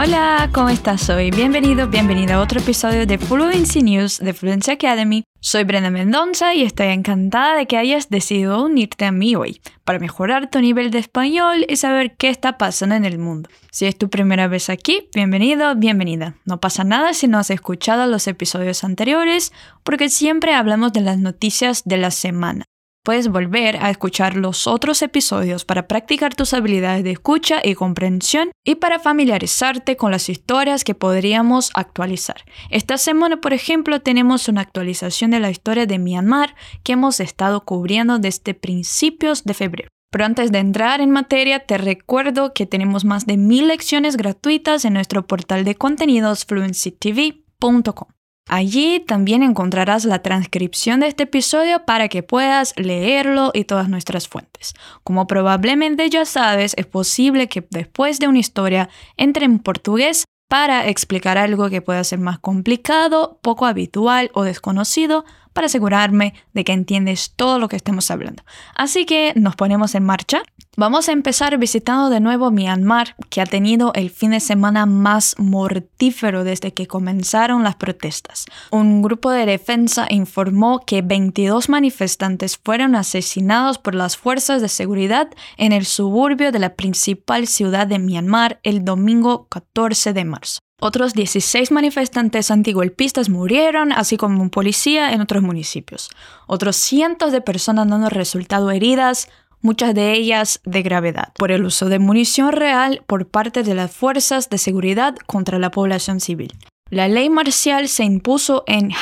Hola, ¿cómo estás hoy? Bienvenido, bienvenida a otro episodio de Fluency News de Fluency Academy. Soy Brenda Mendoza y estoy encantada de que hayas decidido unirte a mí hoy para mejorar tu nivel de español y saber qué está pasando en el mundo. Si es tu primera vez aquí, bienvenido, bienvenida. No pasa nada si no has escuchado los episodios anteriores porque siempre hablamos de las noticias de la semana puedes volver a escuchar los otros episodios para practicar tus habilidades de escucha y comprensión y para familiarizarte con las historias que podríamos actualizar. Esta semana, por ejemplo, tenemos una actualización de la historia de Myanmar que hemos estado cubriendo desde principios de febrero. Pero antes de entrar en materia, te recuerdo que tenemos más de mil lecciones gratuitas en nuestro portal de contenidos fluencytv.com. Allí también encontrarás la transcripción de este episodio para que puedas leerlo y todas nuestras fuentes. Como probablemente ya sabes, es posible que después de una historia entre en portugués para explicar algo que pueda ser más complicado, poco habitual o desconocido, para asegurarme de que entiendes todo lo que estemos hablando. Así que nos ponemos en marcha. Vamos a empezar visitando de nuevo Myanmar, que ha tenido el fin de semana más mortífero desde que comenzaron las protestas. Un grupo de defensa informó que 22 manifestantes fueron asesinados por las fuerzas de seguridad en el suburbio de la principal ciudad de Myanmar el domingo 14 de marzo. Otros 16 manifestantes antigolpistas murieron, así como un policía en otros municipios. Otros cientos de personas han resultado heridas, muchas de ellas de gravedad, por el uso de munición real por parte de las fuerzas de seguridad contra la población civil. La ley marcial se impuso en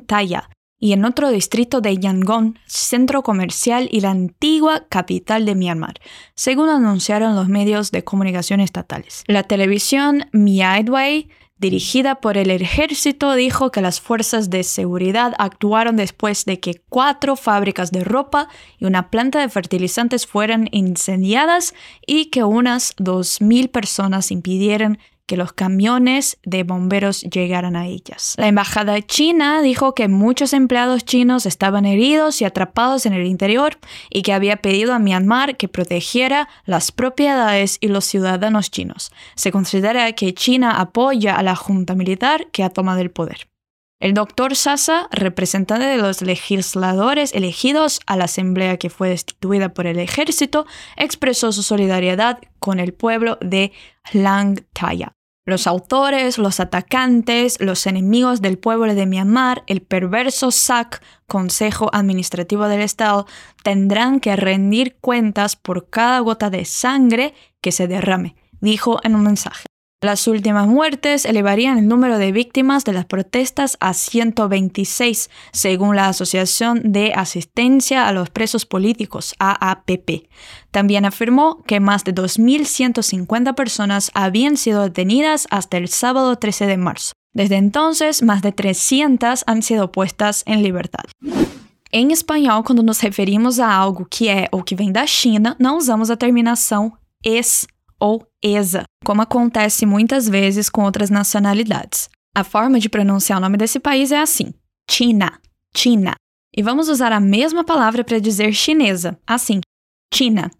Taya y en otro distrito de Yangon, centro comercial y la antigua capital de Myanmar, según anunciaron los medios de comunicación estatales. La televisión Miaidway dirigida por el ejército, dijo que las fuerzas de seguridad actuaron después de que cuatro fábricas de ropa y una planta de fertilizantes fueran incendiadas y que unas 2.000 personas impidieron que los camiones de bomberos llegaran a ellas. La embajada china dijo que muchos empleados chinos estaban heridos y atrapados en el interior y que había pedido a Myanmar que protegiera las propiedades y los ciudadanos chinos. Se considera que China apoya a la junta militar que ha tomado el poder. El doctor Sasa, representante de los legisladores elegidos a la asamblea que fue destituida por el ejército, expresó su solidaridad con el pueblo de Langtaya. Los autores, los atacantes, los enemigos del pueblo de Myanmar, el perverso SAC, Consejo Administrativo del Estado, tendrán que rendir cuentas por cada gota de sangre que se derrame, dijo en un mensaje. Las últimas muertes elevarían el número de víctimas de las protestas a 126, según la Asociación de Asistencia a los Presos Políticos, AAPP. También afirmó que más de 2.150 personas habían sido detenidas hasta el sábado 13 de marzo. Desde entonces, más de 300 han sido puestas en libertad. En español, cuando nos referimos a algo que é ou que vem da China, não usamos a terminação es ou ESA, como acontece muitas vezes com outras nacionalidades. A forma de pronunciar o nome desse país é assim: China, China. E vamos usar a mesma palavra para dizer chinesa, assim, China.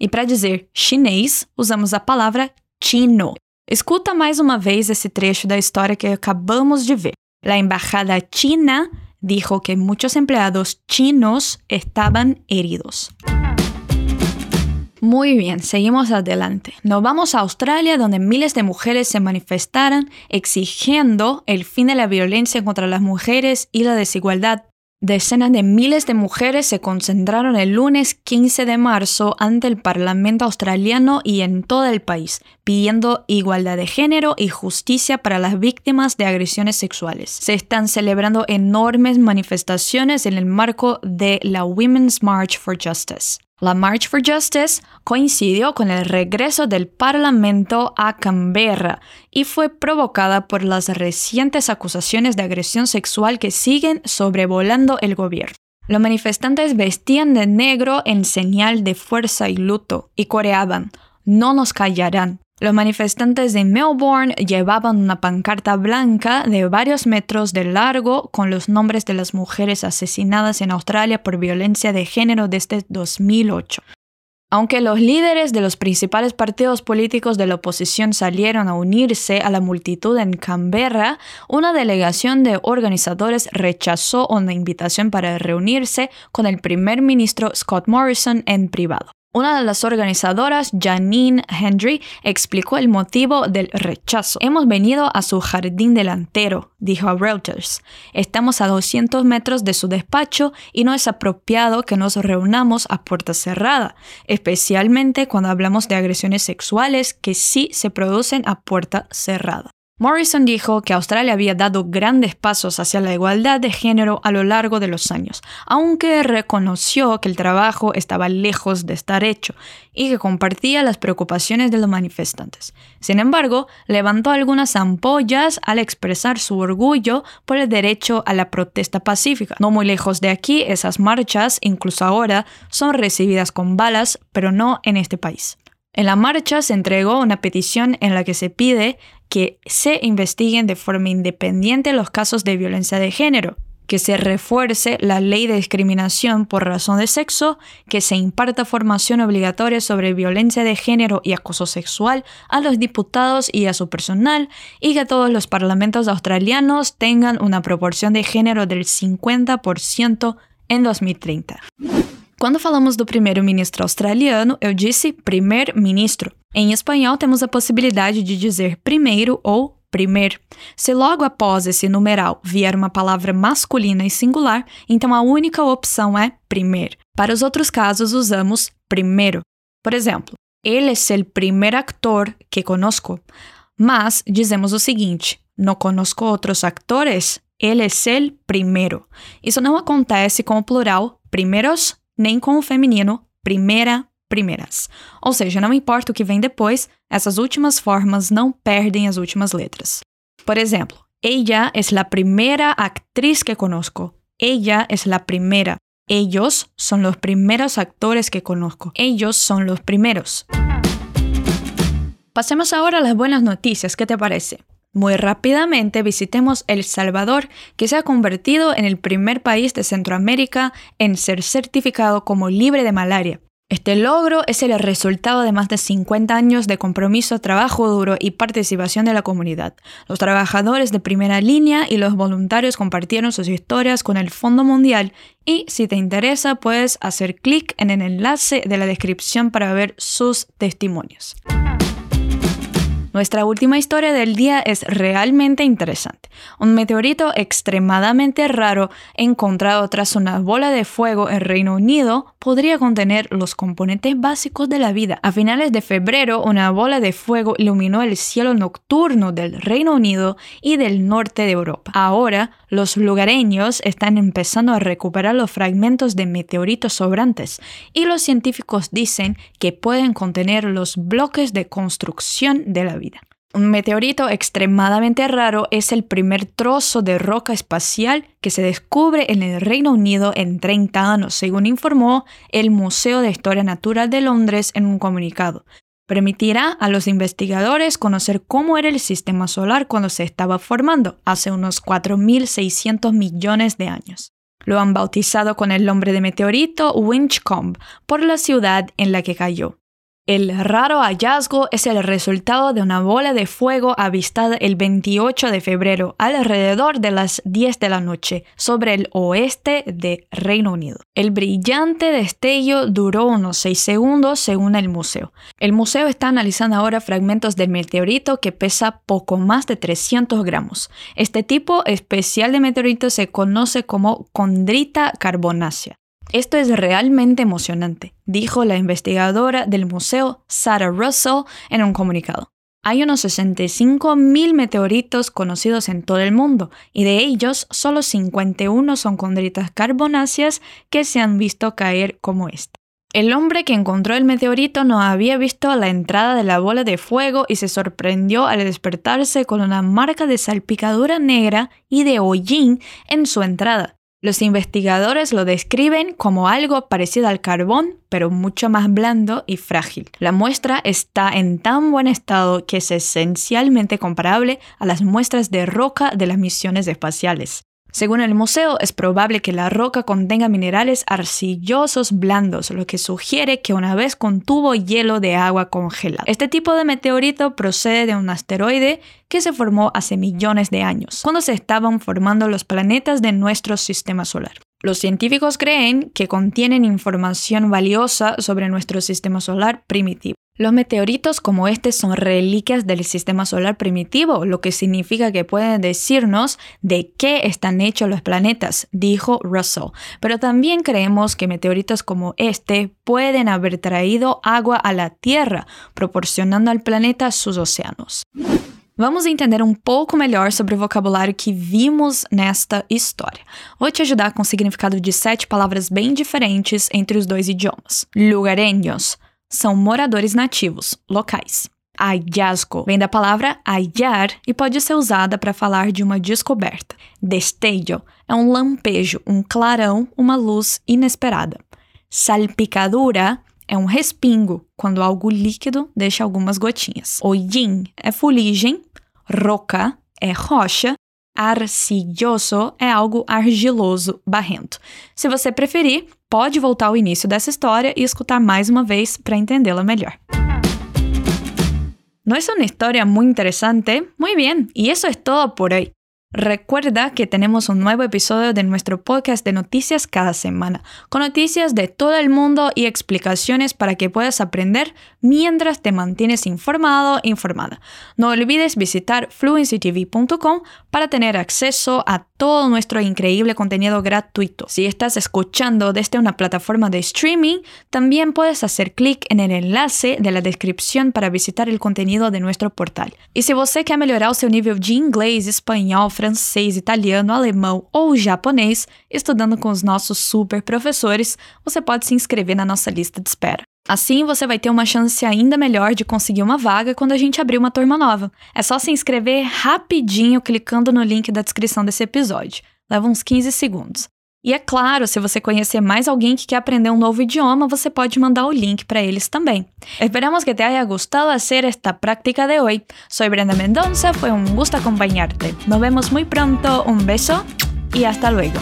E para dizer chinês, usamos a palavra chino. Escuta mais uma vez esse trecho da história que acabamos de ver. La embajada china dijo que muchos empleados chinos estaban heridos. Muy bien, seguimos adelante. Nos vamos a Australia, donde miles de mujeres se manifestaron exigiendo el fin de la violencia contra las mujeres y la desigualdad. Decenas de miles de mujeres se concentraron el lunes 15 de marzo ante el Parlamento australiano y en todo el país, pidiendo igualdad de género y justicia para las víctimas de agresiones sexuales. Se están celebrando enormes manifestaciones en el marco de la Women's March for Justice. La March for Justice coincidió con el regreso del Parlamento a Canberra y fue provocada por las recientes acusaciones de agresión sexual que siguen sobrevolando el gobierno. Los manifestantes vestían de negro en señal de fuerza y luto y coreaban, no nos callarán. Los manifestantes de Melbourne llevaban una pancarta blanca de varios metros de largo con los nombres de las mujeres asesinadas en Australia por violencia de género desde 2008. Aunque los líderes de los principales partidos políticos de la oposición salieron a unirse a la multitud en Canberra, una delegación de organizadores rechazó una invitación para reunirse con el primer ministro Scott Morrison en privado. Una de las organizadoras, Janine Hendry, explicó el motivo del rechazo. Hemos venido a su jardín delantero, dijo a Reuters. Estamos a 200 metros de su despacho y no es apropiado que nos reunamos a puerta cerrada, especialmente cuando hablamos de agresiones sexuales que sí se producen a puerta cerrada. Morrison dijo que Australia había dado grandes pasos hacia la igualdad de género a lo largo de los años, aunque reconoció que el trabajo estaba lejos de estar hecho y que compartía las preocupaciones de los manifestantes. Sin embargo, levantó algunas ampollas al expresar su orgullo por el derecho a la protesta pacífica. No muy lejos de aquí, esas marchas, incluso ahora, son recibidas con balas, pero no en este país. En la marcha se entregó una petición en la que se pide que se investiguen de forma independiente los casos de violencia de género, que se refuerce la ley de discriminación por razón de sexo, que se imparta formación obligatoria sobre violencia de género y acoso sexual a los diputados y a su personal, y que todos los parlamentos australianos tengan una proporción de género del 50% en 2030. Quando falamos do primeiro-ministro australiano, eu disse primeiro-ministro. Em espanhol, temos a possibilidade de dizer primeiro ou primeiro. Se logo após esse numeral vier uma palavra masculina e singular, então a única opção é primeiro. Para os outros casos, usamos primeiro. Por exemplo, ele é o primeiro actor que conozco. Mas dizemos o seguinte: não conozco outros actores. Ele é o primeiro. Isso não acontece com o plural primeiros nem com o feminino primeira, primeiras. Ou seja, não importa o que vem depois, essas últimas formas não perdem as últimas letras. Por exemplo, ella es la primera actriz que conozco. Ella es la primera. Ellos son los primeros actores que conozco. Ellos son los primeros. Pasemos ahora a las buenas noticias. ¿Qué te parece? Muy rápidamente visitemos El Salvador, que se ha convertido en el primer país de Centroamérica en ser certificado como libre de malaria. Este logro es el resultado de más de 50 años de compromiso, trabajo duro y participación de la comunidad. Los trabajadores de primera línea y los voluntarios compartieron sus historias con el Fondo Mundial y si te interesa puedes hacer clic en el enlace de la descripción para ver sus testimonios. Nuestra última historia del día es realmente interesante. Un meteorito extremadamente raro encontrado tras una bola de fuego en Reino Unido podría contener los componentes básicos de la vida. A finales de febrero, una bola de fuego iluminó el cielo nocturno del Reino Unido y del norte de Europa. Ahora, los lugareños están empezando a recuperar los fragmentos de meteoritos sobrantes y los científicos dicen que pueden contener los bloques de construcción de la vida. Un meteorito extremadamente raro es el primer trozo de roca espacial que se descubre en el Reino Unido en 30 años, según informó el Museo de Historia Natural de Londres en un comunicado. Permitirá a los investigadores conocer cómo era el sistema solar cuando se estaba formando, hace unos 4.600 millones de años. Lo han bautizado con el nombre de meteorito Winchcombe por la ciudad en la que cayó. El raro hallazgo es el resultado de una bola de fuego avistada el 28 de febrero alrededor de las 10 de la noche sobre el oeste de Reino Unido. El brillante destello duró unos 6 segundos según el museo. El museo está analizando ahora fragmentos del meteorito que pesa poco más de 300 gramos. Este tipo especial de meteorito se conoce como condrita carbonácea. Esto es realmente emocionante, dijo la investigadora del museo Sarah Russell en un comunicado. Hay unos 65.000 meteoritos conocidos en todo el mundo y de ellos solo 51 son condritas carbonáceas que se han visto caer como esta. El hombre que encontró el meteorito no había visto la entrada de la bola de fuego y se sorprendió al despertarse con una marca de salpicadura negra y de hollín en su entrada. Los investigadores lo describen como algo parecido al carbón, pero mucho más blando y frágil. La muestra está en tan buen estado que es esencialmente comparable a las muestras de roca de las misiones espaciales. Según el museo, es probable que la roca contenga minerales arcillosos blandos, lo que sugiere que una vez contuvo hielo de agua congelada. Este tipo de meteorito procede de un asteroide que se formó hace millones de años, cuando se estaban formando los planetas de nuestro sistema solar. Los científicos creen que contienen información valiosa sobre nuestro sistema solar primitivo. Los meteoritos como este son reliquias del sistema solar primitivo, lo que significa que pueden decirnos de qué están hechos los planetas, dijo Russell. Pero también creemos que meteoritos como este pueden haber traído agua a la Tierra, proporcionando al planeta sus océanos. Vamos entender um pouco melhor sobre o vocabulário que vimos nesta história. Vou te ajudar com o significado de sete palavras bem diferentes entre os dois idiomas. Lugareños são moradores nativos, locais. Hallazgo vem da palavra hallar e pode ser usada para falar de uma descoberta. Destello é um lampejo, um clarão, uma luz inesperada. Salpicadura é um respingo, quando algo líquido deixa algumas gotinhas. Hollín é fuligem, roca é rocha, arcilloso é algo argiloso, barrento. Se você preferir, pode voltar ao início dessa história e escutar mais uma vez para entendê-la melhor. ¿No es una historia muy interesante? Muy bien, y eso es todo por hoy. Recuerda que tenemos un nuevo episodio de nuestro podcast de noticias cada semana, con noticias de todo el mundo y explicaciones para que puedas aprender mientras te mantienes informado e informada. No olvides visitar fluencytv.com para tener acceso a todo nuestro increíble contenido gratuito. Si estás escuchando desde una plataforma de streaming, también puedes hacer clic en el enlace de la descripción para visitar el contenido de nuestro portal. Y si você quer melhorar seu nível de inglês, espanhol, francês, italiano, alemão ou japonês, estudando com os nossos super professores, você pode se inscrever na nossa lista de espera. Assim, você vai ter uma chance ainda melhor de conseguir uma vaga quando a gente abrir uma turma nova. É só se inscrever rapidinho clicando no link da descrição desse episódio. Leva uns 15 segundos. E é claro, se você conhecer mais alguém que quer aprender um novo idioma, você pode mandar o link para eles também. Esperamos que te haya gustado hacer esta práctica de hoy. Soy Brenda Mendonça, fue un gusto acompañarte. Nos vemos muy pronto, un beso y hasta luego.